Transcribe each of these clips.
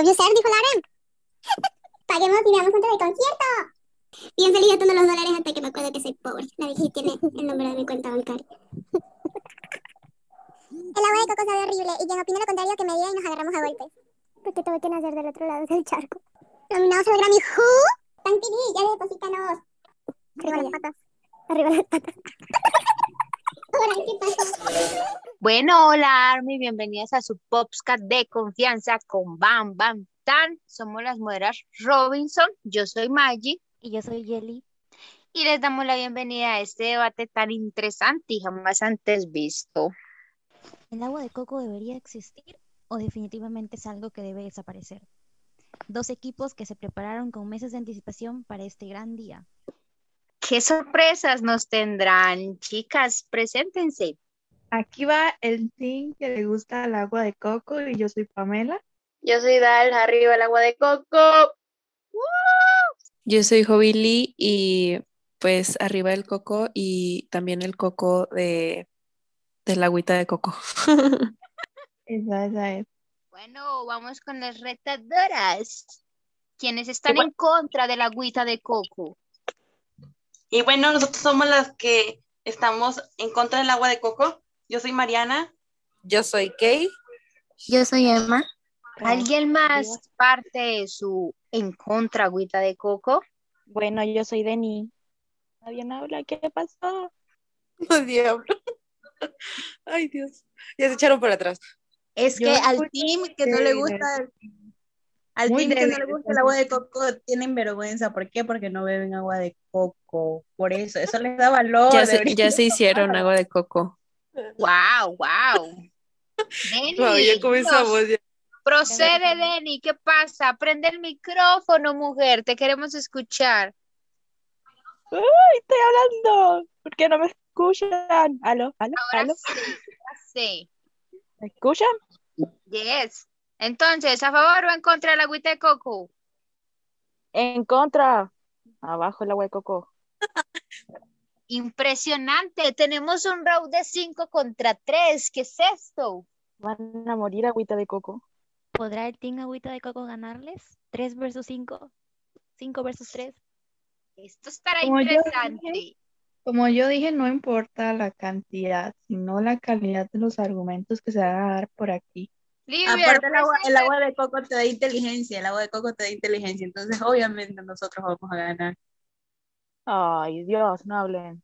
W ser, dijo Lauren. Paguemos y veamos juntos el concierto. Bien feliz gastando los dólares hasta que me acuerdo que soy pobre. La dije tiene el nombre de mi cuenta bancaria. El agua de coco sabe horrible y quien opina lo contrario que me diga y nos agarramos a golpes. Porque tuve que nacer del otro lado del charco. Nominados al Grammy Who? Tan TV, ya deposítanos. Arriba las patas. Arriba las patas. Ahora, ¿qué pasa? Bueno, hola Army, bienvenidas a su Popscat de confianza con Bam Bam Tan. Somos las moderas Robinson, yo soy Maggie Y yo soy Jelly. y les damos la bienvenida a este debate tan interesante y jamás antes visto. ¿El agua de coco debería existir o definitivamente es algo que debe desaparecer? Dos equipos que se prepararon con meses de anticipación para este gran día. ¿Qué sorpresas nos tendrán, chicas? Preséntense. Aquí va el team que le gusta el agua de coco y yo soy Pamela. Yo soy Dal, arriba el agua de coco. Yo soy Lee y pues arriba el coco y también el coco de, de la agüita de coco. Esa, esa es. Bueno, vamos con las retadoras. Quienes están en contra de la agüita de coco. Y bueno, nosotros somos las que estamos en contra del agua de coco. Yo soy Mariana. Yo soy Kay. Yo soy Emma. ¿Alguien más parte de su en contra agüita de coco? Bueno, yo soy Denny. Nadie no habla, ¿qué pasó? Oh, diablo. Ay, Dios. Ya se echaron para atrás. Es Yo que al team que no le gusta, al Muy team que no le gusta el agua de coco tienen vergüenza. ¿Por qué? Porque no beben agua de coco. Por eso, eso les da valor. Ya se, deberían- ya se hicieron agua de coco. Wow, wow. Denny, Wow, ya comenzamos. ya. procede, Denny. ¿Qué pasa? Prende el micrófono, mujer. Te queremos escuchar. ¡Ay, estoy hablando! ¿Por qué no me escuchan? ¿Aló? ¿Aló? Ahora ¿Aló? sí, sí. ¿Me escuchan? Yes. Entonces, ¿a favor o en contra de la agüita de coco? En contra. Abajo el agua de coco. Impresionante. Tenemos un round de 5 contra 3. ¿Qué es esto? Van a morir agüita de coco. ¿Podrá el team agüita de coco ganarles? ¿3 versus 5? ¿5 versus 3? Esto estará Como yo interesante. Como yo dije, no importa la cantidad, sino la calidad de los argumentos que se van a dar por aquí. Liber, Aparte el agua, el agua de coco te da inteligencia, el agua de coco te da inteligencia, entonces obviamente nosotros vamos a ganar. Ay, Dios, no hablen.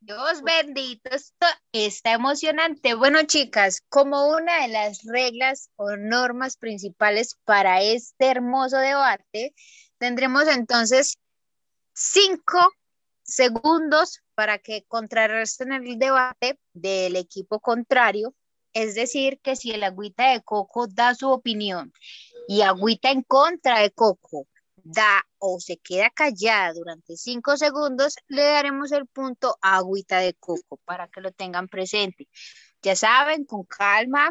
Dios bendito, esto está emocionante. Bueno, chicas, como una de las reglas o normas principales para este hermoso debate, tendremos entonces cinco segundos para que contrarresten el debate del equipo contrario. Es decir, que si el agüita de coco da su opinión y agüita en contra de coco da o se queda callada durante cinco segundos, le daremos el punto a agüita de coco para que lo tengan presente. Ya saben, con calma,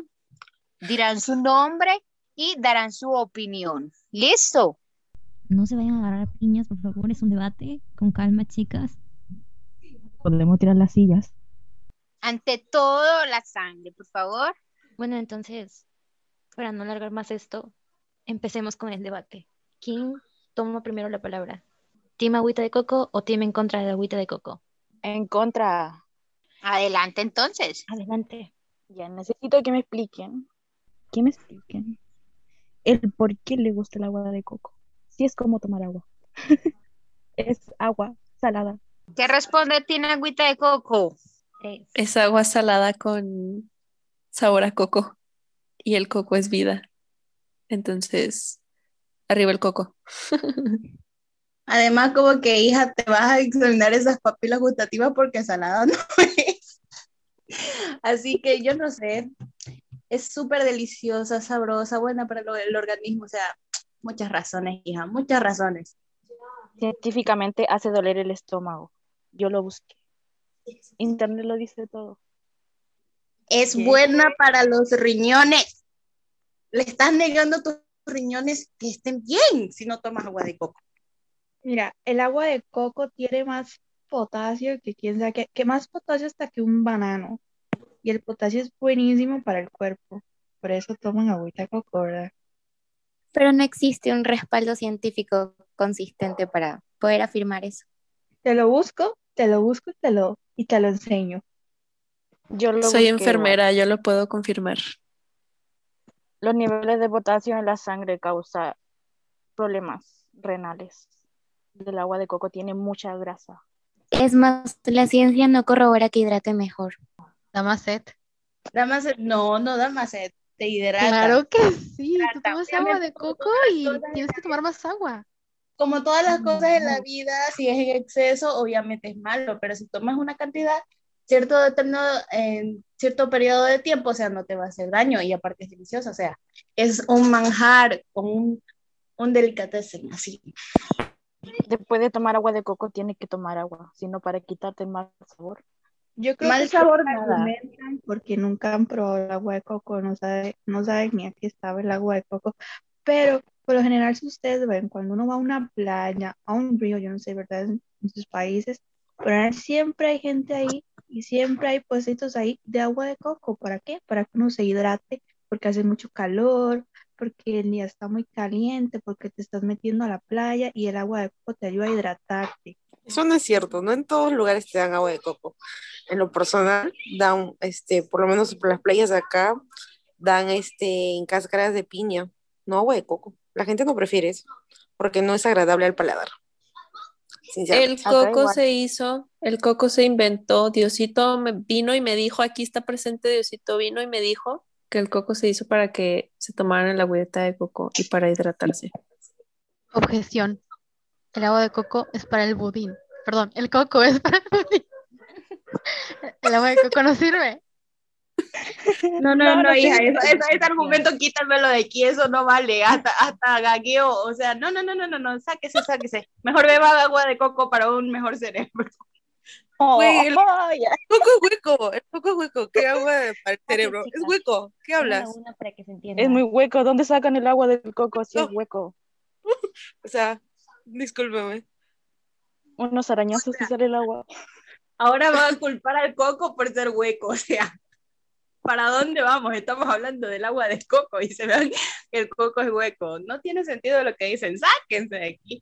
dirán su nombre y darán su opinión. ¿Listo? No se vayan a agarrar piñas, por favor, es un debate. Con calma, chicas. Podemos tirar las sillas. Ante todo, la sangre, por favor. Bueno, entonces, para no alargar más esto, empecemos con el debate. ¿Quién toma primero la palabra? ¿Team agüita de coco o team en contra de la agüita de coco? En contra. Adelante entonces. Adelante. Ya necesito que me expliquen. Que me expliquen. El por qué le gusta el agua de coco. Si es como tomar agua. es agua salada. ¿Qué responde tiene agüita de coco? Es agua salada con sabor a coco. Y el coco es vida. Entonces, arriba el coco. Además, como que hija, te vas a examinar esas papilas gustativas porque salada no es. Así que yo no sé, es súper deliciosa, sabrosa, buena para lo- el organismo, o sea, muchas razones, hija, muchas razones. Científicamente hace doler el estómago. Yo lo busqué. Internet lo dice todo. Es ¿Qué? buena para los riñones. Le estás negando tus riñones que estén bien si no tomas agua de coco. Mira, el agua de coco tiene más potasio que quién sabe qué, que más potasio hasta que un banano. Y el potasio es buenísimo para el cuerpo. Por eso toman agüita de coco, ¿verdad? pero no existe un respaldo científico consistente para poder afirmar eso. Te lo busco, te lo busco y te lo, y te lo enseño. Yo lo Soy busqué, enfermera, yo lo puedo confirmar. Los niveles de potasio en la sangre causan problemas renales. El agua de coco tiene mucha grasa. Es más, la ciencia no corrobora que hidrate mejor. Da más sed. Da más sed- No, no da más sed. Te hidrata. Claro que sí. Tú Hidrata. tomas Obviamente, agua de coco y tienes que tomar más agua. Como todas las cosas en la vida, si es en exceso, obviamente es malo, pero si tomas una cantidad, cierto determinado, en cierto periodo de tiempo, o sea, no te va a hacer daño y aparte es delicioso, o sea, es un manjar, como un, un delicatessen, así. Después de tomar agua de coco, tienes que tomar agua, sino para quitarte el mal sabor. Yo creo Mal que sabor, nada. porque nunca han probado el agua de coco, no sabe, no saben ni a qué sabe el agua de coco, pero por lo general si ustedes ven, cuando uno va a una playa, a un río, yo no sé, ¿verdad? En, en sus países, pero siempre hay gente ahí y siempre hay puestitos ahí de agua de coco, ¿para qué? Para que uno se hidrate, porque hace mucho calor, porque el día está muy caliente, porque te estás metiendo a la playa y el agua de coco te ayuda a hidratarte. Eso no es cierto, no en todos lugares te dan agua de coco. En lo personal, dan, este, por lo menos por las playas de acá, dan este, en cáscaras de piña, no agua de coco. La gente no prefiere eso, porque no es agradable al paladar. El Sinceramente. coco se hizo, el coco se inventó, Diosito me vino y me dijo, aquí está presente Diosito, vino y me dijo que el coco se hizo para que se tomaran el agüita de coco y para hidratarse. Objeción. El agua de coco es para el budín. Perdón, el coco es para el budín. El agua de coco no sirve. No, no, No, no, no hija, eso- eso- ese argumento quítamelo de aquí, eso no vale, hasta, hasta gagueo, o sea, no, no, no, no, no, no, sáquese, sáquese. Mejor beba agua de coco para un mejor cerebro. Güey, el Oh, coco es hueco, el coco es hueco, ¿qué agua de- para el cerebro? Es hueco, ¿qué hablas? Una para que se entienda. Es muy hueco. ¿Dónde sacan el agua del coco si es hueco? O sea, discúlpeme. Unos arañazos y sale el agua. Ahora van a culpar al coco por ser hueco, o sea, ¿para dónde vamos? Estamos hablando del agua de coco y se vean que el coco es hueco. No tiene sentido lo que dicen, sáquense de aquí.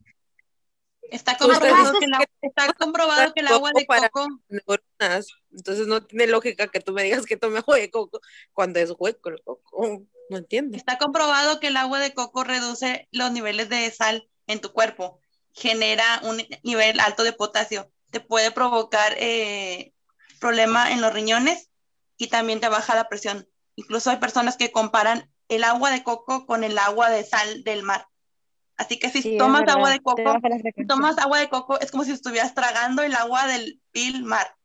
Está comprobado, que el, agua- está comprobado que el agua de coco Neuronas. Entonces no tiene lógica que tú me digas que tome agua de coco cuando es hueco el coco. No entiendo. Está comprobado que el agua de coco reduce los niveles de sal en tu cuerpo, genera un nivel alto de potasio, te puede provocar eh, problema en los riñones y también te baja la presión. Incluso hay personas que comparan el agua de coco con el agua de sal del mar. Así que si Sí, tomas agua de coco, si tomas agua de coco es como si estuvieras tragando el agua del vil mar.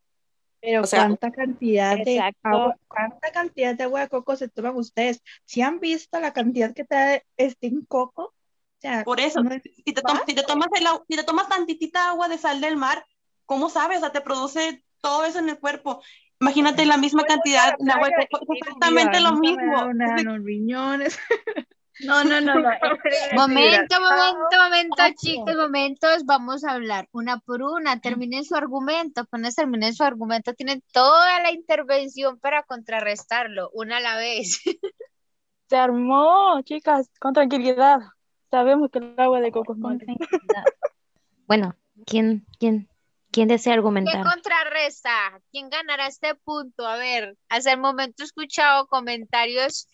Pero O sea, ¿cuánta cantidad de agua, cuánta cantidad de agua de coco se toman ustedes? ¿Si han visto la cantidad que trae este en coco? O sea, Por eso, no es- si te, tom- si te tomas el, si te tomas tantitita agua de sal del mar, ¿cómo sabes? O sea, te produce todo eso en el cuerpo. Imagínate la misma cantidad de agua de coco, es exactamente lo mismo. los riñones. No, no, no, no. Momento, momento, momento, Pacho. chicos, momentos. Vamos a hablar una por una. Terminen su argumento. Apenas terminen su argumento, tienen toda la intervención para contrarrestarlo, una a la vez. Se armó, chicas, con tranquilidad. Sabemos que el agua de coco es Con malo. tranquilidad. Bueno, ¿quién, quién, quién desea ¿Quién argumentar? contrarresta? ¿Quién ganará este punto? A ver, hasta el momento he escuchado comentarios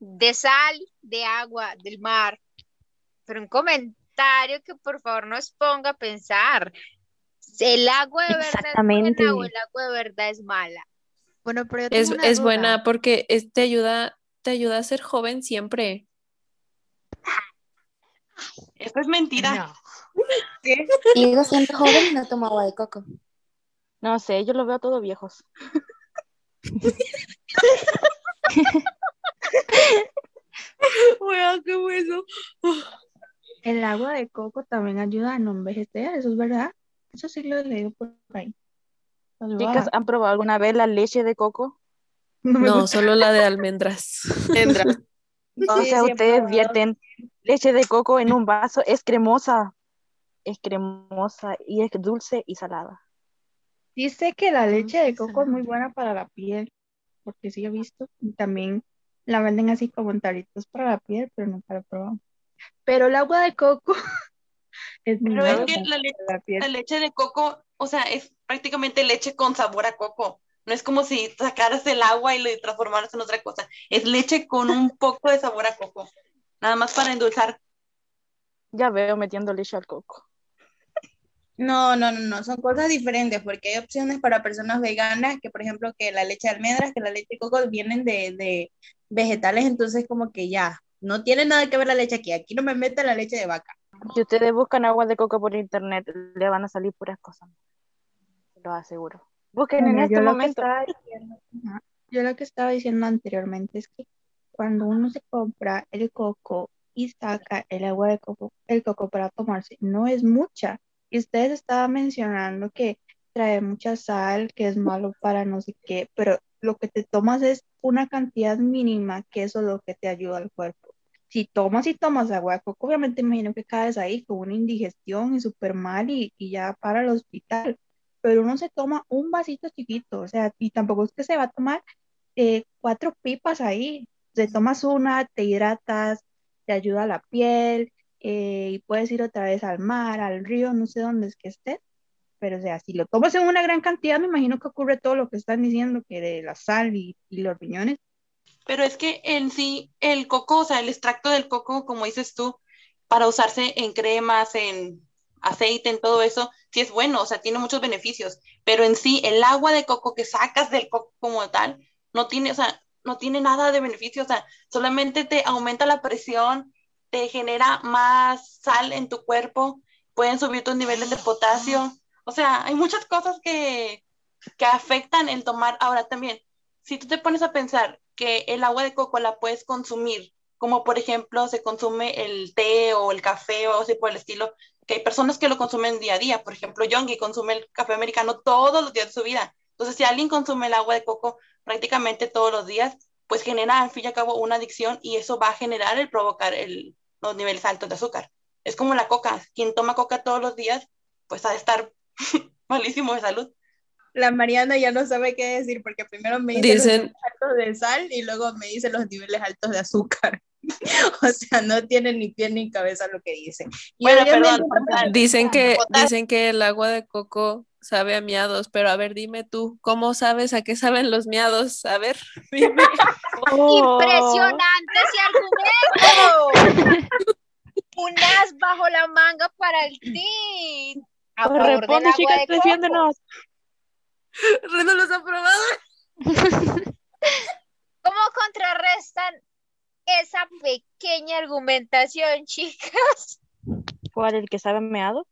de sal, de agua, del mar, pero un comentario que por favor nos ponga a pensar. ¿El agua de verdad es buena o el agua de verdad es mala? Bueno, pero yo tengo Es, una es duda. buena porque es- te ayuda, te ayuda a ser joven siempre. Eso es mentira. No. Sigo siendo joven y no tomo agua de coco. No sé, yo los veo todos viejos. Weón, qué bueno. El agua de coco también ayuda a no envejecer, eso es verdad. Eso sí lo he leído por ahí. Pues, Chicas. ¿han probado alguna vez la leche de coco? No solo la de almendras. Sí, sí he ustedes vierten leche de coco en un vaso, es cremosa. Es cremosa y es dulce y salada. Dice que la leche de coco es muy buena para la piel, porque sí he visto. Y también la venden así como en tarritos para la piel, pero nunca la he probado. Pero el agua de coco es muy Pero es mala que la, le- para la piel. la leche de coco, o sea, es prácticamente leche con sabor a coco. No es como si sacaras el agua y lo transformaras en otra cosa. Es leche con un poco de sabor a coco. Nada más para endulzar. Ya veo metiendo leche al coco. No, no, no, no, son cosas diferentes porque hay opciones para personas veganas que, por ejemplo, que la leche de almendras, que la leche de coco vienen de, de vegetales, entonces como que ya, no tiene nada que ver la leche aquí, aquí no me mete la leche de vaca. Si ustedes buscan agua de coco por internet, le van a salir puras cosas. Lo aseguro. Busquen en este yo lo que momento. estaba diciendo, ajá, yo lo que estaba diciendo anteriormente es que cuando uno se compra el coco y saca el agua de coco, el coco para tomarse, no es mucha. Y ustedes estaban mencionando que trae mucha sal, que es malo para no sé qué, pero lo que te tomas es una cantidad mínima, que eso es lo que te ayuda al cuerpo. Si tomas y tomas agua de coco, obviamente imagino que caes ahí con una indigestión y súper mal y, y ya para el hospital pero uno se toma un vasito chiquito, o sea, y tampoco es que se va a tomar eh, cuatro pipas ahí, te tomas una, te hidratas, te ayuda la piel, eh, y puedes ir otra vez al mar, al río, no sé dónde es que estés, pero o sea, si lo tomas en una gran cantidad, me imagino que ocurre todo lo que están diciendo, que de la sal y, y los riñones, Pero es que en sí, el coco, o sea, el extracto del coco, como dices tú, para usarse en cremas, en aceite, en todo eso, sí es bueno, o sea, tiene muchos beneficios, pero en sí, el agua de coco que sacas del coco como tal, no tiene, o sea, no tiene nada de beneficio, o sea, solamente te aumenta la presión, te genera más sal en tu cuerpo, pueden subir tus niveles de potasio, o sea, hay muchas cosas que, que afectan el tomar. Ahora también, si tú te pones a pensar que el agua de coco la puedes consumir, como por ejemplo se consume el té o el café o así por el estilo, que hay personas que lo consumen día a día, por ejemplo, Yongi consume el café americano todos los días de su vida. Entonces, si alguien consume el agua de coco prácticamente todos los días, pues genera al fin y al cabo una adicción y eso va a generar el provocar el, los niveles altos de azúcar. Es como la coca, quien toma coca todos los días, pues ha de estar malísimo de salud. La Mariana ya no sabe qué decir porque primero me dice Dicen- los niveles altos de sal y luego me dice los niveles altos de azúcar. o sea, no tiene ni pie ni cabeza lo que dice. Y Bueno, perdón, Dicen que, dicen que el agua de coco sabe a miados, pero a ver, dime tú, ¿cómo sabes a qué saben los miados? A ver, dime. Impresionante ese argumento. Un as bajo la manga para el team. A del Responde, chicas, defiéndenos. Reno los ha probado. ¿Cómo contrarrestan esa pequeña argumentación, chicas? ¿Cuál? ¿El que sabe a meado?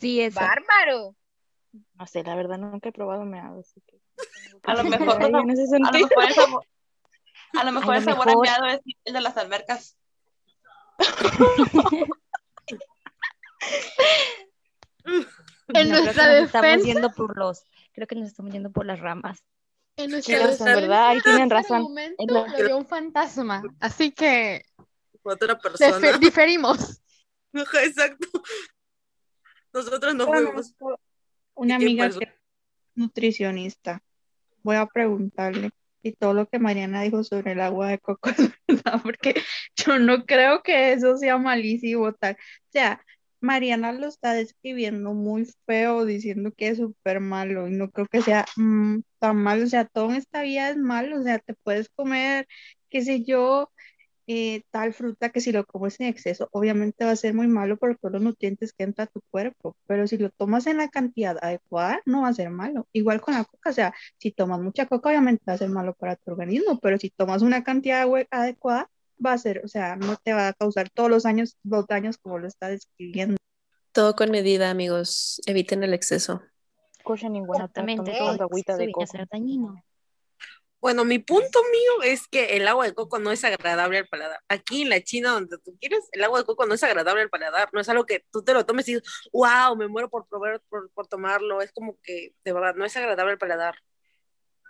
Sí, esa. Bárbaro. No sé, la verdad nunca he probado meado, así que A lo mejor, en ese a lo mejor el sabor, a lo mejor A el sabor mejor- añado es el de las albercas. En No, creo nuestra nos estamos defensa- yendo por los, creo que nos estamos yendo por las ramas. En nuestra defensa, verdad, ahí tienen razón. Es la- lo dio un fantasma, así que Otra persona. diferimos. Exacto. Nosotros no fuimos. una ¿Y amiga que es nutricionista. Voy a preguntarle si todo lo que Mariana dijo sobre el agua de coco es verdad, porque yo no creo que eso sea malísimo tal. O sea, Mariana lo está describiendo muy feo, diciendo que es súper malo, y no creo que sea mm, tan malo. O sea, todo en esta vida es malo. O sea, te puedes comer, qué sé yo, eh, tal fruta que si lo comes en exceso, obviamente va a ser muy malo por todos los nutrientes que entra a tu cuerpo, pero si lo tomas en la cantidad adecuada, no va a ser malo. Igual con la coca, o sea, si tomas mucha coca, obviamente va a ser malo para tu organismo, pero si tomas una cantidad agua- adecuada, va a ser, o sea, no te va a causar todos los años, los daños como lo está describiendo. Todo con medida, amigos. Eviten el exceso. Escuchen ninguna tomando agüita de viene a coco. ser dañino. Bueno, mi punto mío es que el agua de coco no es agradable al paladar. Aquí en la China, donde tú quieres, el agua de coco no es agradable al paladar. No es algo que tú te lo tomes y dices, wow, me muero por probar, por, por tomarlo. Es como que, de verdad, no es agradable al paladar.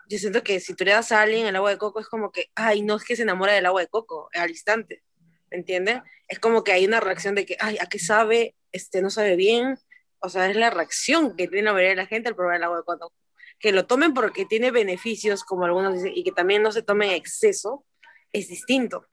Yo siento que si tú le das a alguien el agua de coco, es como que, ay, no es que se enamora del agua de coco al instante. ¿Me entienden? Es como que hay una reacción de que, ay, ¿a qué sabe? Este, no sabe bien. O sea, es la reacción que tiene la mayoría de la gente al probar el agua de coco que lo tomen porque tiene beneficios, como algunos dicen, y que también no se tome en exceso, es distinto.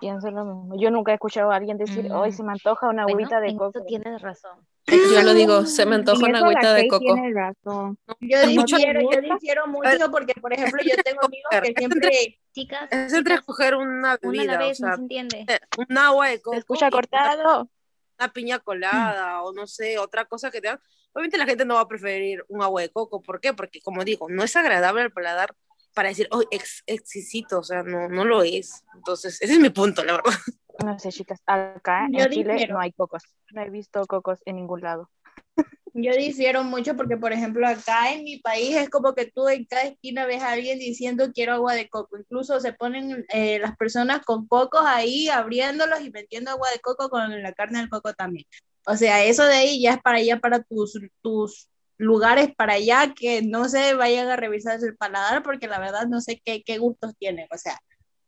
Pienso lo mismo. Yo nunca he escuchado a alguien decir, hoy Mm, se me antoja una Bueno, agüita de en coco. eso tienes razón. Yo lo digo, se me antoja una agüita de coco. tiene razón. Yo difiero, yo difiero mucho porque, por ejemplo, yo tengo amigos que siempre Chicas, Es entre escoger una una bebida, o vez, no sea, se entiende. eh, un agua de ¿Se coco escucha y una, cortado? una piña colada o no sé, otra cosa que te dan. Obviamente la gente no va a preferir un agua de coco. ¿Por qué? Porque, como digo, no es agradable al paladar para decir, oh, ex exquisito, o sea, no, no lo es. Entonces, ese es mi punto, la verdad. No sé, chicas. Acá Yo en Chile difiero. no hay cocos. No he visto cocos en ningún lado. Yo difiero mucho porque, por ejemplo, acá en mi país es como que tú en cada esquina ves a alguien diciendo quiero agua de coco. Incluso se ponen eh, las personas con cocos ahí abriéndolos y metiendo agua de coco con la carne del coco también. O sea, eso de ahí ya es para allá, para tus, tus lugares para allá que no se vayan a revisar el paladar porque la verdad no sé qué, qué gustos tienen. O sea,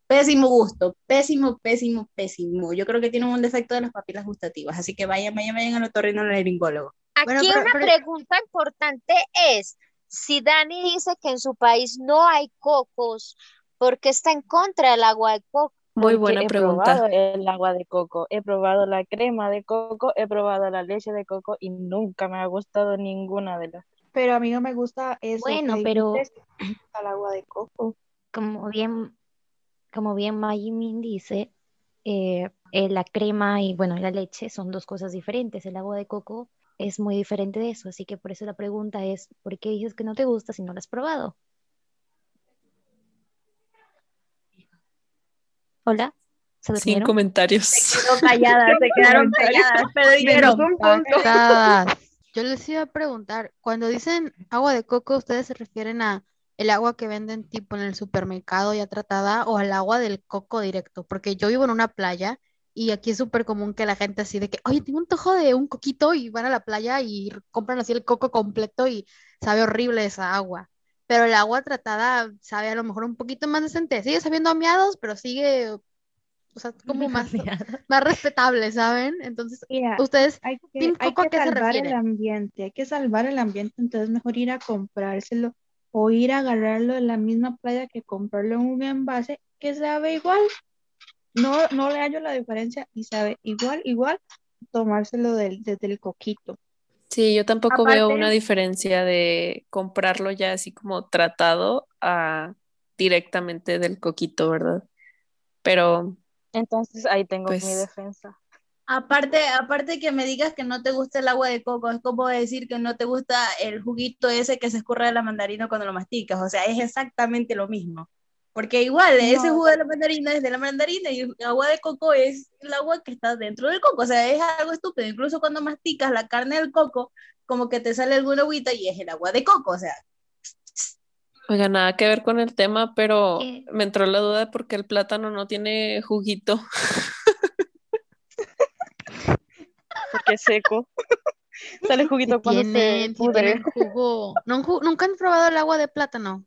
pésimo gusto, pésimo, pésimo, pésimo. Yo creo que tienen un defecto de las papilas gustativas. Así que vayan, vayan, vayan al otorrinolaringólogo. Aquí Bueno, pero- una pero- pregunta importante es, si Dani dice que en su país no hay cocos, ¿por qué está en contra del agua de coco? Muy Porque buena he pregunta. probado el agua de coco, he probado la crema de coco, he probado la leche de coco y nunca me ha gustado ninguna de las. Pero a mí no me gusta eso. Bueno, pero- al agua de coco. Como bien, como bien Mayimin dice, eh, eh, la crema y bueno, la leche son dos cosas diferentes. El agua de coco es muy diferente de eso, así que por eso la pregunta es, ¿por qué dices que no te gusta si no lo has probado? Hola, ¿se Sin comentarios. quedó calladas, se quedaron calladas, pero dijeron. Yo les iba a preguntar, cuando dicen agua de coco, ¿ustedes se refieren a el agua que venden tipo en el supermercado ya tratada o al agua del coco directo? Porque yo vivo en una playa y aquí es súper común que la gente así de que, oye, tengo un tojo de un coquito y van a la playa y compran así el coco completo y sabe horrible esa agua. Pero el agua tratada sabe a lo mejor un poquito más decente. Sigue sabiendo a miados, pero sigue, o sea, como más, más respetable, ¿saben? Entonces, Mira, ustedes hay que, Team hay Coco, ¿a que se salvar el ambiente, hay que salvar el ambiente, entonces mejor ir a comprárselo o ir a agarrarlo en la misma playa que comprarlo en un envase que sabe igual. No, no le hallo la diferencia y sabe igual, igual tomárselo del, desde el coquito. Sí, yo tampoco veo Aparte- una diferencia de comprarlo ya así como tratado a directamente del coquito, ¿verdad? Pero Entonces ahí tengo mi Pues- defensa. Aparte, aparte que me digas que no te gusta el agua de coco, es como decir que no te gusta el juguito ese que se escurre de la mandarina cuando lo masticas, o sea, es exactamente lo mismo. Porque igual, ese No. jugo de la mandarina es de la mandarina y el agua de coco es el agua que está dentro del coco, o sea, es algo estúpido. Incluso cuando masticas la carne del coco, como que te sale alguna agüita y es el agua de coco, o sea, Oiga, nada que ver con el tema, pero ¿Qué? me entró la duda de por qué el plátano no tiene juguito. Porque es seco. Sale juguito cuando tienen, se pudre. tienen jugo. ¿No han ju- ¿Nunca han probado el agua de plátano?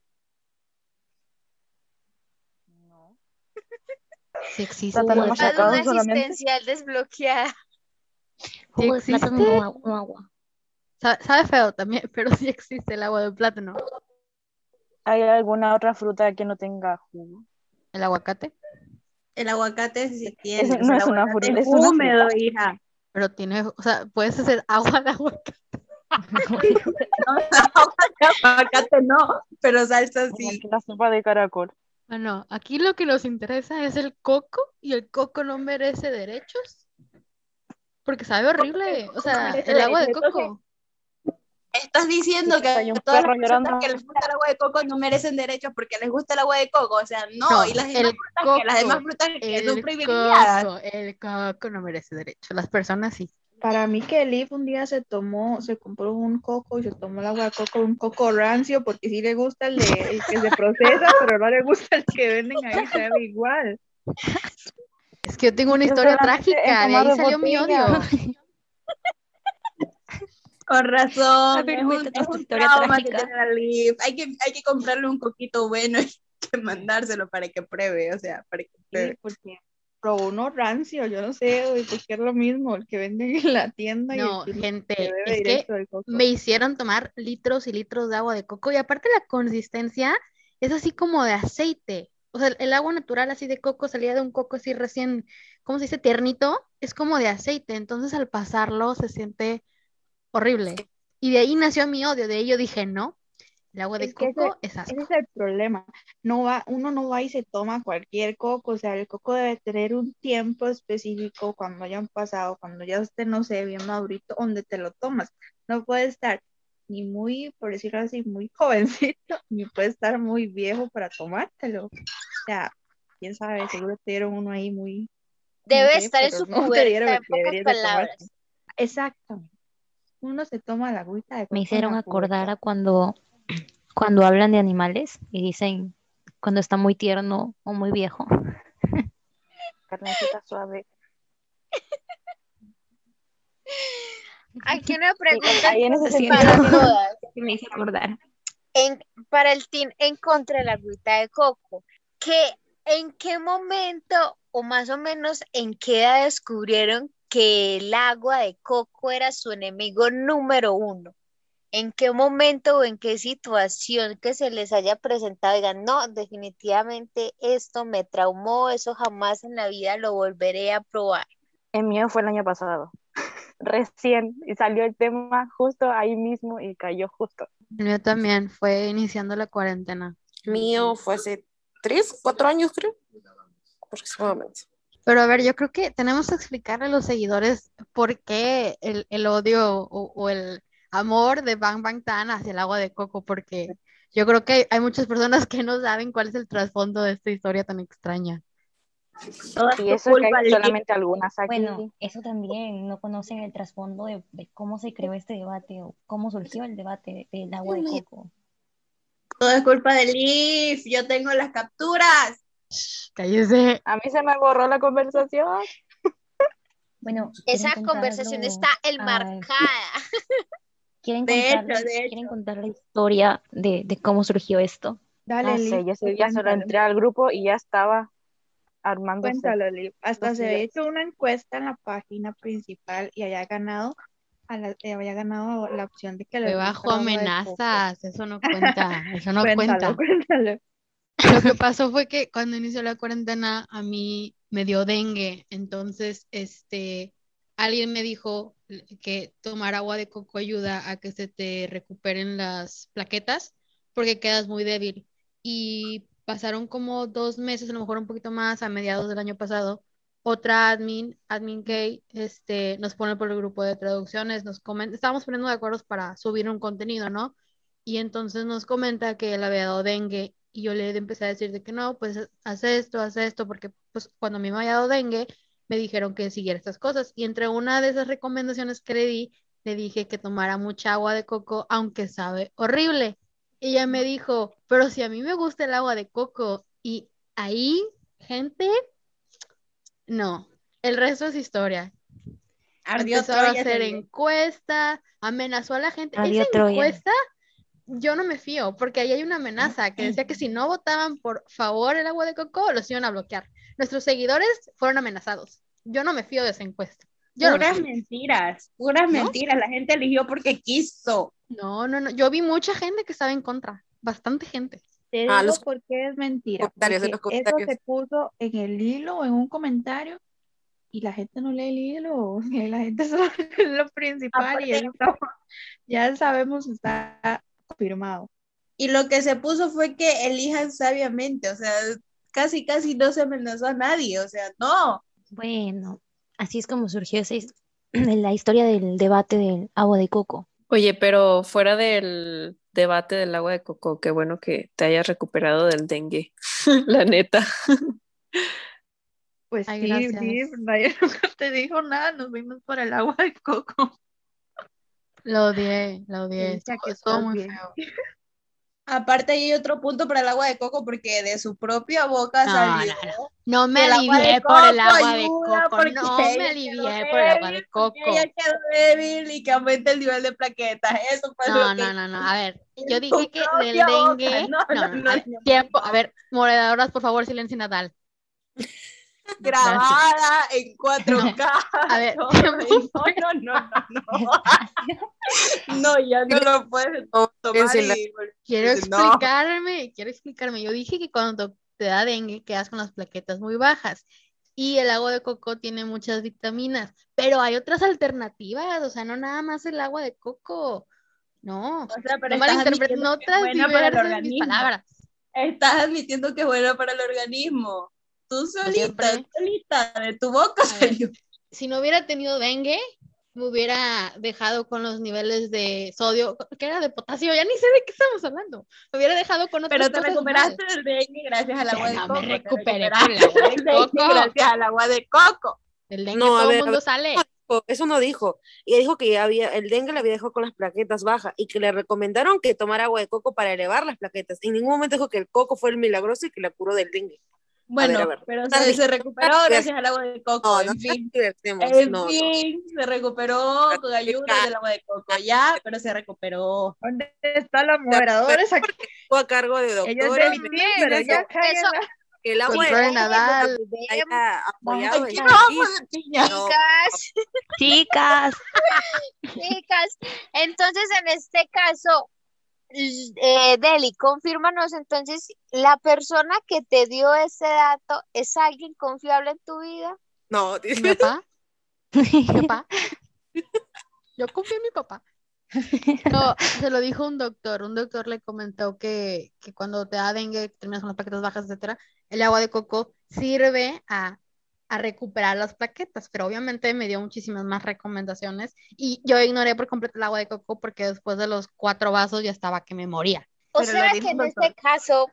Sí existe. Plátano machacado Una solamente. asistencial desbloqueada. Jugo de existe. plátano, no agua-. Sabe, sabe feo también, pero sí existe el agua de plátano. ¿Hay alguna otra fruta que no tenga jugo? ¿El aguacate? el aguacate sí tiene, Eso o no es una fruta, es una húmedo, fruta. hija. Pero tiene, o sea, puedes hacer agua de aguacate. No, aguacate no, pero salsa sí. la sopa de caracol. Bueno, aquí lo que nos interesa es el coco y el coco no merece derechos. Porque sabe horrible. O sea, el agua de coco. Estás diciendo que hay un todas las personas que les gusta el agua de coco no merecen derechos porque les gusta el agua de coco. O sea, no, No, y las el demás frutas que las demás frutas que son privilegiadas. coco, el coco no merece derechos. Las personas sí. Para mí que Elif un día se tomó, se compró un coco y se tomó el agua de coco, un coco rancio, porque sí le gusta el, de, el que se procesa, pero no le gusta el que venden ahí, sabe igual. Es que yo tengo una historia trágica, de ahí salió mi odio. Con razón, ver, es un, es un historia trágica. Hay que, hay que comprarle un coquito bueno y que mandárselo para que pruebe, o sea, para que Sí, pruebe. porque probó uno rancio, yo no sé, güey, porque es lo mismo, el que venden en la tienda y No, que gente, es que me hicieron tomar litros y litros de agua de coco y aparte la consistencia es así como de aceite. O sea, el agua natural así de coco, salía de un coco así recién, ¿cómo se dice? Tiernito, es como de aceite, entonces al pasarlo se siente horrible. Y de ahí nació mi odio, de ahí yo dije, no, el agua de Es que ese, coco es asco. ese es el problema. No va, uno no va y se toma cualquier coco. O sea, el coco debe tener un tiempo específico cuando hayan pasado, cuando ya esté, no sé, bien madurito, donde te lo tomas. No puede estar ni muy, por decirlo así, muy jovencito, ni puede estar muy viejo para tomártelo. O sea, quién sabe, seguro te dieron uno ahí muy, Debe estar en su no en pocas palabras. Exactamente. Uno se toma la agüita de Me coco en hicieron acordar a cuando, cuando hablan de animales y dicen cuando está muy tierno o muy viejo. Carnecita suave. Aquí una pregunta para todas. que me hizo acordar. En, para el team en contra de la agüita de coco, ¿qué, ¿en qué momento o más o menos en qué edad descubrieron que el agua de coco era su enemigo número uno? ¿En qué momento o en qué situación que se les haya presentado digan, no, definitivamente esto me traumó, eso jamás en la vida lo volveré a probar? el mío fue el año pasado. Recién, y salió el tema justo ahí mismo y cayó justo. El mío también fue iniciando la cuarentena. Mío fue hace tres, cuatro años, creo. Aproximadamente. Pero a ver, yo creo que tenemos que explicarle a los seguidores por qué el, el odio o, o el amor de Bang Bang Tan hacia el agua de coco, porque yo creo que hay muchas personas que no saben cuál es el trasfondo de esta historia tan extraña. Y eso que culpa, hay Liz. solamente algunas aquí. Bueno, eso también, no conocen el trasfondo de, de cómo se creó este debate o cómo surgió el debate del agua de coco. Todo es culpa de Liv. Yo tengo las capturas. Cállese. A mí se me borró la conversación. Bueno, Esa ¿quieren conversación está enmarcada. ¿Quieren De hecho, contar, de ¿quieren contar la historia de, de cómo surgió esto? Dale, No sé, yo ese día solo entré al grupo y ya estaba armándose. Cuéntalo, Liv. Hasta se había hecho una encuesta en la página principal y había ganado, a la, eh, había ganado la opción de que le bajo amenazas, eso no cuenta, eso no Cuéntalo, cuenta. cuéntalo. Lo que pasó fue que cuando inició la cuarentena a mí me dio dengue, entonces este alguien me dijo que tomar agua de coco ayuda a que se te recuperen las plaquetas porque quedas muy débil. Y pasaron como dos meses, a lo mejor un poquito más, a mediados del año pasado, otra admin, admin Kay, este, nos pone por el grupo de traducciones, nos comenta, estábamos poniendo de acuerdo para subir un contenido, ¿no? Y entonces nos comenta que él había dado dengue y yo le empecé a decir de que no, pues haz esto, haz esto, porque pues cuando a mí me había dado dengue, me dijeron que siguiera estas cosas. Y entre una de esas recomendaciones que le di, le dije que tomara mucha agua de coco, aunque sabe horrible. Y ella me dijo, pero si a mí me gusta el agua de coco y ahí, gente, no, el resto es historia. Ardió Empezó a Troya hacer ese día. encuestas, amenazó a la gente. Ardió Esa Troya. encuesta yo no me fío, porque ahí hay una amenaza que decía que si no votaban por favor el agua de coco, los iban a bloquear. Nuestros seguidores fueron amenazados. Yo no me fío de esa encuesta. Yo no me Puras mentiras, puras ¿No? mentiras. La gente eligió porque quiso. No, no, no. Yo vi mucha gente que estaba en contra. Bastante gente. Te Ah, digo los por qué es mentira. Porque eso se puso en el hilo o en un comentario y la gente no lee el hilo. La gente solo lee lo principal y eso ya sabemos está confirmado. Y lo que se puso fue que elijan sabiamente, o sea, casi, casi no se amenazó a nadie, o sea, no. Bueno, así es como surgió esa la historia del debate del agua de coco. Oye, pero fuera del debate del agua de coco, qué bueno que te hayas recuperado del dengue, la neta. Pues Ay, sí, sí, nadie nunca te dijo nada, nos fuimos por el agua de coco. Lo odié, lo odié. Dice que Estuvo estás muy bien. feo. Aparte hay otro punto para el agua de coco porque de su propia boca No, salió no, No me agua de alivié por el agua de coco. No me alivié por el agua de coco. Ella quedó débil y que aumente el nivel de plaquetas. Eso fue No, lo que no, no, no. A ver, yo dije que del propia boca. dengue. No, No, no, no, no, a ver, no, tiempo. no. A ver, moderadoras, por favor, silencio natal. Grabada en 4K. A ver, No, no, no, no, no. No, ya no lo puedes tomar y Quiero explicarme, quiero explicarme. Yo dije que cuando te da dengue, quedas con las plaquetas muy bajas. Y el agua de coco tiene muchas vitaminas, pero hay otras alternativas, o sea, no nada más el agua de coco. No, O sea, pero no malinterpreten, buena para el transdiversen mis organismo. palabras. Estás admitiendo que es bueno para el organismo. Tú solita, siempre. solita, de tu boca A ver, salió. si no hubiera tenido dengue, me hubiera dejado con los niveles de sodio, que era de potasio, ya ni sé de qué estamos hablando. Me hubiera dejado con otras Pero te cosas recuperaste del dengue gracias al agua de me coco. te recuperé con el agua de del dengue coco. Gracias al agua de coco. Del dengue No, a todo ver, el a mundo ver. sale. Eso no dijo. Ella dijo que había, el dengue le había dejado con las plaquetas bajas y que le recomendaron que tomara agua de coco para elevar las plaquetas. En ningún momento dijo que el coco fue el milagroso y que la curó del dengue. Bueno, a ver. pero Estás se, se recuperó gracias al agua de coco. No, en no fin. En no, no. fin, se recuperó con ayuda del agua de coco, ya, pero se recuperó. ¿Dónde están los moderadores aquí? Estuvo a cargo de doctora. defienden, pero ya que el agua de Nadal. apoyado no. No. Chicas, Chicas, chicas, entonces en este caso, eh, Deli, confírmanos entonces, ¿la persona que te dio ese dato es alguien confiable en tu vida? No, ¿Mi papá? ¿Mi papá? Yo confío en mi papá. No, se lo dijo un doctor. Un doctor le comentó que, que cuando te da dengue, terminas con las plaquetas bajas, etcétera, el agua de coco sirve a, a recuperar las plaquetas. Pero obviamente me dio muchísimas más recomendaciones y yo ignoré por completo el agua de coco porque después de los cuatro vasos ya estaba que me moría. O Pero sea que en doctor. este caso,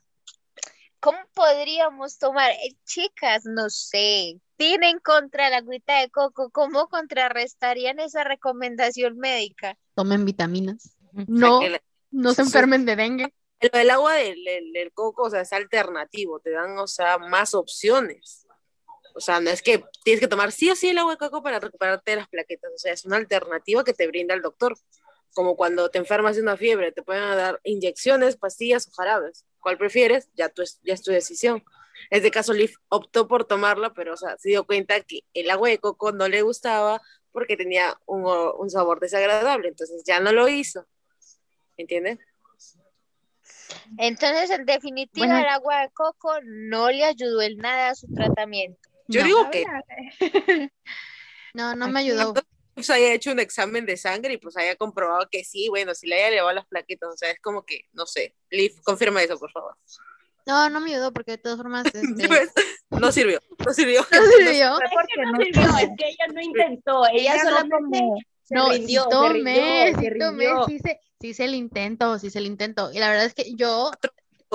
¿cómo podríamos tomar? Eh, chicas, no sé, tienen contra la agüita de coco, ¿cómo contrarrestarían esa recomendación médica? Tomen vitaminas. No, la- no se enfermen de dengue. Lo del agua del, del- del coco, o sea, es alternativo, te dan, o sea, más opciones. O sea, no es que tienes que tomar sí o sí el agua de coco para recuperarte de las plaquetas, o sea, es una alternativa que te brinda el doctor. Como cuando te enfermas de una fiebre, te pueden dar inyecciones, pastillas o jarabes. ¿Cuál prefieres? Ya, tu, es- ya es tu decisión. En este caso, Liv optó por tomarla, pero, o sea, se dio cuenta que el agua de coco no le gustaba porque tenía un, un sabor desagradable, entonces ya no lo hizo. ¿Entiendes? Entonces, en definitiva, Bueno. el agua de coco no le ayudó en nada a su tratamiento. Yo No. digo que No, no me ayudó. pues haya hecho un examen de sangre y pues haya comprobado que sí, bueno, si le haya elevado las plaquetas, o sea, es como que, no sé, Liv, confirma eso, por favor. No, no me ayudó porque de todas formas, este, ¿Ves? No sirvió, no sirvió. no sirvió. Fue porque no No, es que ella no intentó, ella, Ella no solamente como- se No, rindió, sí tomé, rindió, sí tomé, sí se, sí se el intento, sí se el intento. Y la verdad es que yo,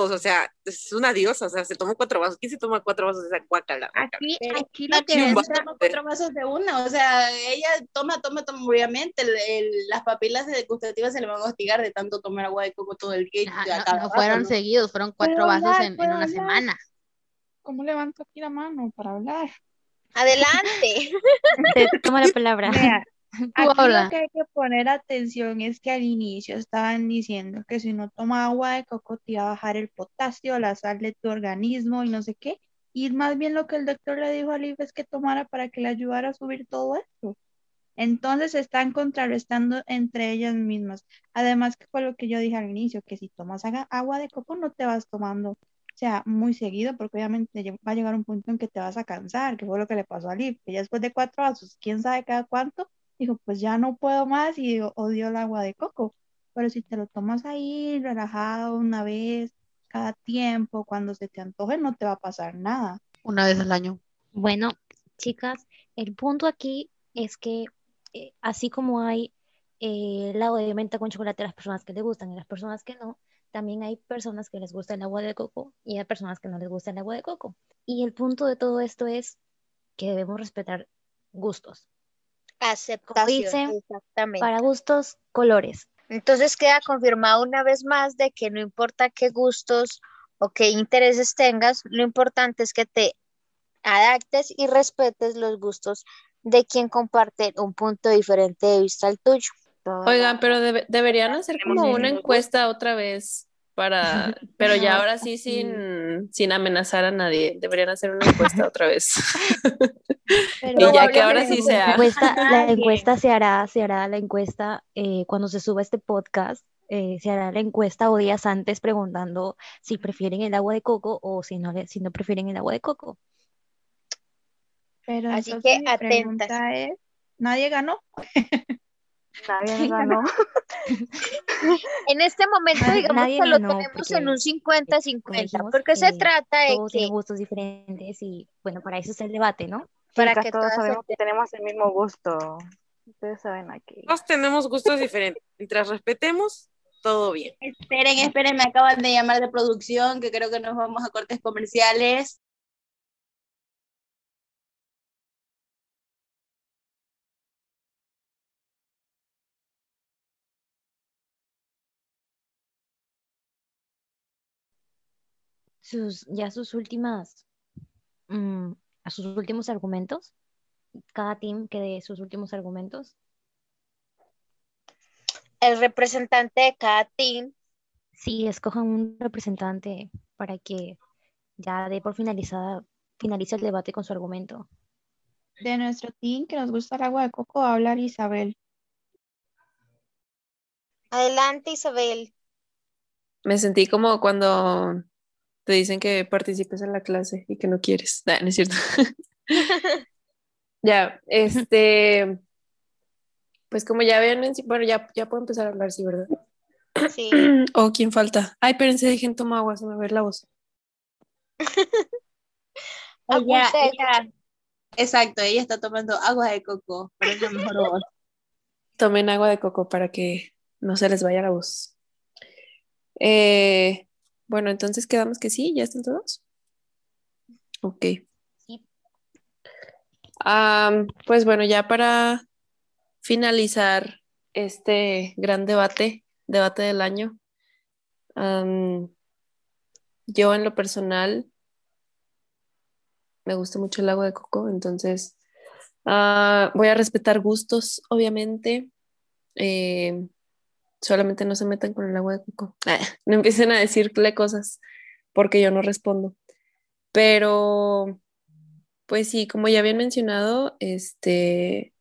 O sea, es una diosa, o sea, se tomó cuatro vasos. ¿Quién se toma cuatro vasos de esa guacala? Aquí, aquí lo que vaso. toma cuatro vasos de una, o sea, ella toma, toma, toma, obviamente, el- el- las papilas gustativas se le van a hostigar de tanto tomar agua de coco todo el día. ah, no, fueron ¿no? seguidos, fueron cuatro ¿Puedo vasos hablar? en, en ¿Puedo una hablar? semana. ¿Cómo levanto aquí la mano para hablar? Adelante. te toma la palabra. aquí habla. lo que hay que poner atención es que al inicio estaban diciendo que si no toma agua de coco te iba a bajar el potasio, la sal de tu organismo y no sé qué. Y más bien lo que el doctor le dijo a Liv es que tomara para que le ayudara a subir todo esto. Entonces están contrarrestando entre ellas mismas. Además que fue lo que yo dije al inicio, que si tomas agua de coco no te vas tomando, o sea, muy seguido, porque obviamente va a llegar un punto en que te vas a cansar, que fue lo que le pasó a Liv, que ya después de cuatro vasos, quién sabe cada cuánto, dijo, pues ya no puedo más y odio el agua de coco. Pero si te lo tomas ahí relajado una vez, cada tiempo, cuando se te antoje, no te va a pasar nada. Una vez al año. Bueno, chicas, el punto aquí es que eh, así como hay eh, el agua de menta con chocolate a las personas que les gustan y a las personas que no, también hay personas que les gusta el agua de coco y hay personas que no les gusta el agua de coco. Y el punto de todo esto es que debemos respetar gustos. Aceptación. dicen, Exactamente. Para gustos, colores. Entonces queda confirmado una vez más de que no importa qué gustos o qué intereses tengas, lo importante es que te adaptes y respetes los gustos de quien comparte un punto diferente de vista al tuyo. Oigan, pero debe- deberían hacer como una encuesta otra vez para, pero ya ahora sí sin, sin amenazar a nadie. Deberían hacer una encuesta otra vez. y ya que ahora sí sea. encuesta, la encuesta se hará, se hará la encuesta eh, cuando se suba este podcast. eh, se hará la encuesta o días antes preguntando si prefieren el agua de coco o si no, si no prefieren el agua de coco. Pero Así que atentas. es, ¿nadie ganó? Nadie ganó. En este momento, digamos nadie que lo tenemos en un Como 50-50, dijimos, porque se trata de todos que tienen gustos diferentes y bueno, para eso es el debate, ¿no? para Chicas, que todos sabemos que tenemos el mismo gusto. Ustedes saben aquí. Todos tenemos gustos diferentes. Mientras respetemos, todo bien. Esperen, esperen, me acaban de llamar de producción, que creo que nos vamos a cortes comerciales. Sus, ya sus últimas, mm, a sus últimos argumentos, cada team que dé sus últimos argumentos. el representante de cada team Sí, escojan un representante para que ya dé por finalizada, finalice el debate con su argumento. De nuestro team que nos gusta el agua de coco, va a hablar Isabel. Adelante, Isabel. Me sentí como cuando te dicen que participes en la clase y que no quieres. Nah, no es cierto. Ya, este, pues como ya ven, bueno, ya, ya puedo empezar a hablar, sí, ¿verdad? Sí. ¿O quién falta? Ay, espérense, dejen tomar agua, se me va a ver la voz. Ella, Apunte. ella- exacto, ella está tomando agua de coco, pero es la mejor voz. Tomen agua de coco para que no se les vaya la voz. Eh, bueno, entonces quedamos que sí, ¿ya están todos? Ok. Sí. Pues bueno, ya para finalizar este gran debate, debate del año, yo en lo personal me gusta mucho el agua de coco, entonces ah, voy a respetar gustos, obviamente. Eh, solamente no se metan con el agua de coco. Ah, no empiecen a decirle cosas porque yo no respondo. Pero, pues sí, como ya habían mencionado, este,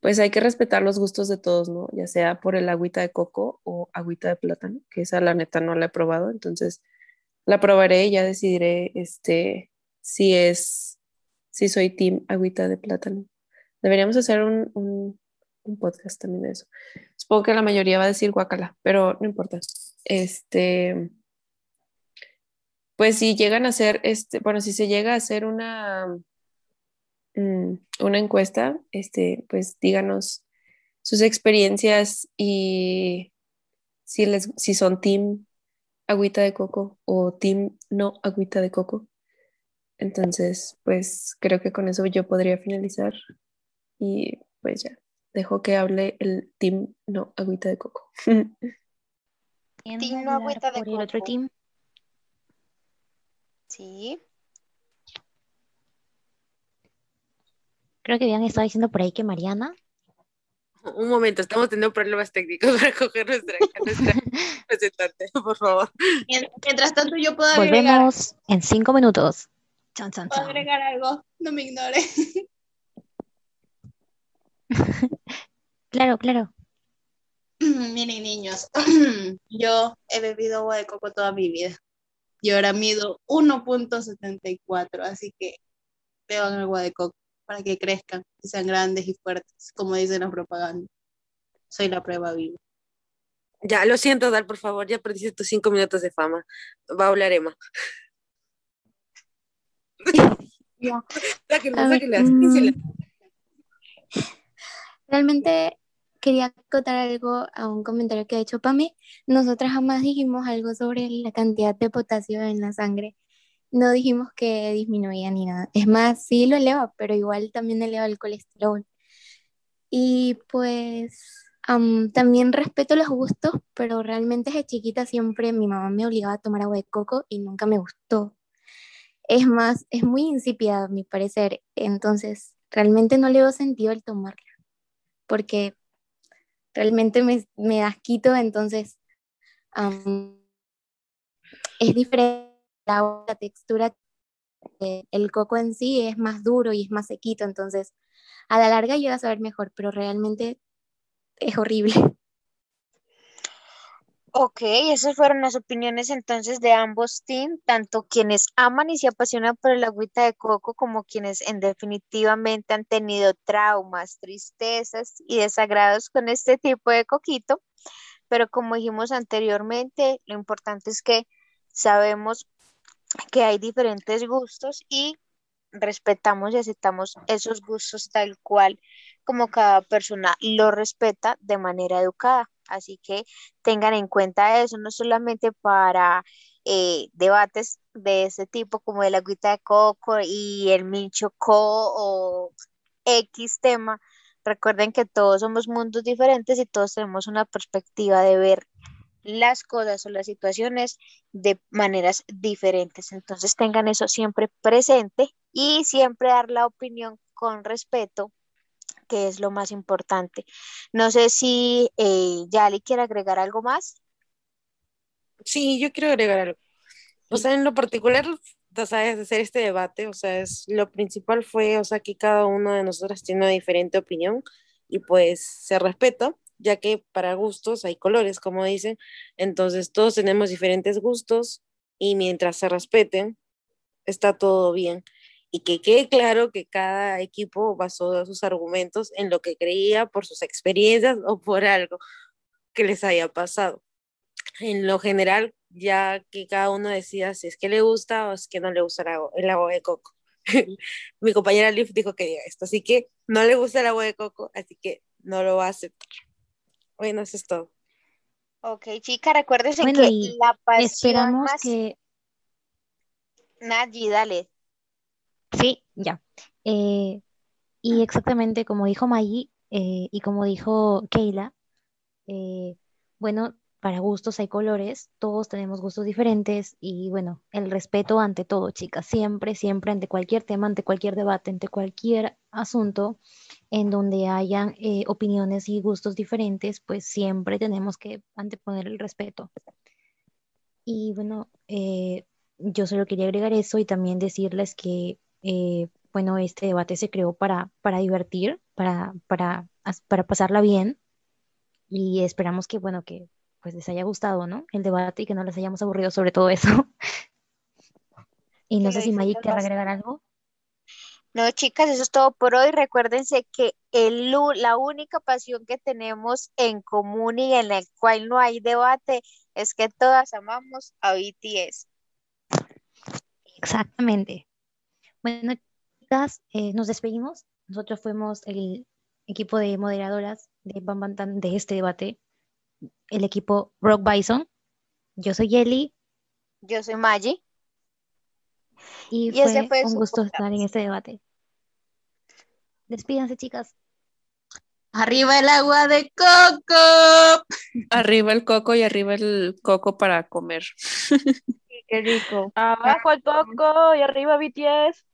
pues hay que respetar los gustos de todos, ¿no? Ya sea por el agüita de coco o agüita de plátano, que esa la neta no la he probado, entonces la probaré y ya decidiré, este, si es, si soy team agüita de plátano. Deberíamos hacer un, un, un podcast también de eso. Supongo que la mayoría va a decir guacala, pero no importa. Este, pues si llegan a hacer, este, bueno, si se llega a hacer una, mm, una encuesta, este, pues díganos sus experiencias y si les, si son team agüita de coco o team no agüita de coco. Entonces, pues creo que con eso yo podría finalizar y pues ya, dejo que hable el team no agüita de coco. ¿Quién Team no agüita de por el otro coco. team? Sí. Creo que habían estado diciendo por ahí que Mariana. Un momento, estamos teniendo problemas técnicos para coger nuestra, nuestra representante, por favor. Mien- Mientras tanto, yo puedo agregar, Volvemos en cinco minutos. Chan, chan, puedo agregar algo, no me ignore. Claro, claro. Miren, niños, yo he bebido agua de coco toda mi vida. Y ahora mido 1.74, así que beban agua de coco para que crezcan y sean grandes y fuertes, como dicen las propagandas. Soy la prueba viva. Ya, lo siento, Dal, por favor, ya perdiste tus cinco minutos de fama. Va a hablar Emma. Ya. Sáquenla, mm, Realmente quería acotar algo a un comentario que ha hecho Pame. Nosotras jamás dijimos algo sobre la cantidad de potasio en la sangre. No dijimos que disminuía ni nada. Es más, sí lo eleva, pero igual también eleva el colesterol. Y pues am, también respeto los gustos, pero realmente desde chiquita siempre mi mamá me obligaba a tomar agua de coco y nunca me gustó. Es más, es muy insípida a mi parecer, entonces realmente no le veo sentido el tomarla, porque realmente me, me da asquito, entonces am, es diferente la textura, el coco en sí es más duro y es más sequito, entonces a la larga llega a saber mejor, pero realmente es horrible. Ok, esas fueron las opiniones entonces de ambos teams, tanto quienes aman y se apasionan por el agüita de coco como quienes en definitivamente han tenido traumas, tristezas y desagrados con este tipo de coquito. Pero como dijimos anteriormente, lo importante es que sabemos que hay diferentes gustos y respetamos y aceptamos esos gustos tal cual como cada persona lo respeta de manera educada. Así que tengan en cuenta eso, no solamente para eh, debates de ese tipo como el agüita de coco y el minchoco o X tema. Recuerden que todos somos mundos diferentes y todos tenemos una perspectiva de ver las cosas o las situaciones de maneras diferentes. Entonces tengan eso siempre presente y siempre dar la opinión con respeto que es lo más importante. No sé si eh, Yali quiere agregar algo más. Sí, yo quiero agregar algo. O sea, en lo particular, o sea, es hacer este debate, o sea, es, lo principal fue, o sea, que cada uno de nosotros tiene una diferente opinión y pues se respeta, ya que para gustos hay colores, como dicen, entonces todos tenemos diferentes gustos y mientras se respeten, está todo bien y que quede claro que cada equipo basó sus argumentos en lo que creía por sus experiencias o por algo que les haya pasado. En lo general, ya que cada uno decida si es que le gusta o es que no le gusta el agua, de coco. Mi compañera Liv dijo que diga esto, así que no le gusta el agua de coco, así que no lo va a aceptar. Bueno, eso es todo. Ok, chica, recuérdese Bueno, que la pasión esperamos más... que Nadie, dale. Sí, ya. Eh, y exactamente como dijo Maggie eh, y como dijo Keila, eh, bueno, para gustos hay colores, todos tenemos gustos diferentes y bueno, el respeto ante todo, chicas, siempre, siempre, ante cualquier tema, ante cualquier debate, ante cualquier asunto en donde hayan opiniones y gustos diferentes, pues siempre tenemos que anteponer el respeto. Y bueno, eh, yo solo quería agregar eso y también decirles que, eh, bueno, este debate se creó para, para divertir, para, para, para pasarla bien y esperamos que, bueno, que pues les haya gustado, ¿no? El debate y que no les hayamos aburrido sobre todo eso. Y no sé si disfruten quiere agregar algo. No, chicas, eso es todo por hoy. Recuérdense que el, la única pasión que tenemos en común y en la cual no hay debate es que todas amamos a BTS. Exactamente. Bueno, chicas, eh, nos despedimos. Nosotros fuimos el equipo de moderadoras de Bam Bam Tan de este debate, el equipo Rock Bison. Yo soy Yeli Yo soy Maggie y y fue fue un gusto podcast. estar en este debate. Despídanse, chicas. Arriba el agua de coco. Arriba el coco y arriba el coco para comer. Qué rico. Abajo el coco y arriba BTS.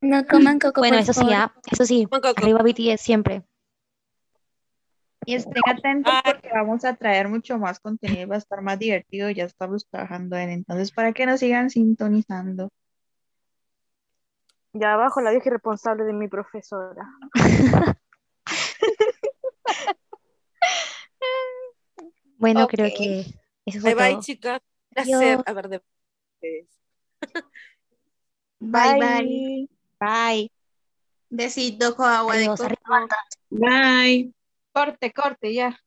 No coman coco, Bueno, eso sí, ah, eso sí, arriba BTS siempre. Y estén atentos porque vamos a traer mucho más contenido y va a estar más divertido. Ya estamos trabajando en entonces para que nos sigan sintonizando. Ya abajo la vieja irresponsable de mi profesora. Bueno, creo que eso fue Bye bye, chicas. Placer haber de ustedes. Bye, bye. Bye. Besitos con agua de coco. Bye. Corte, corte, ya.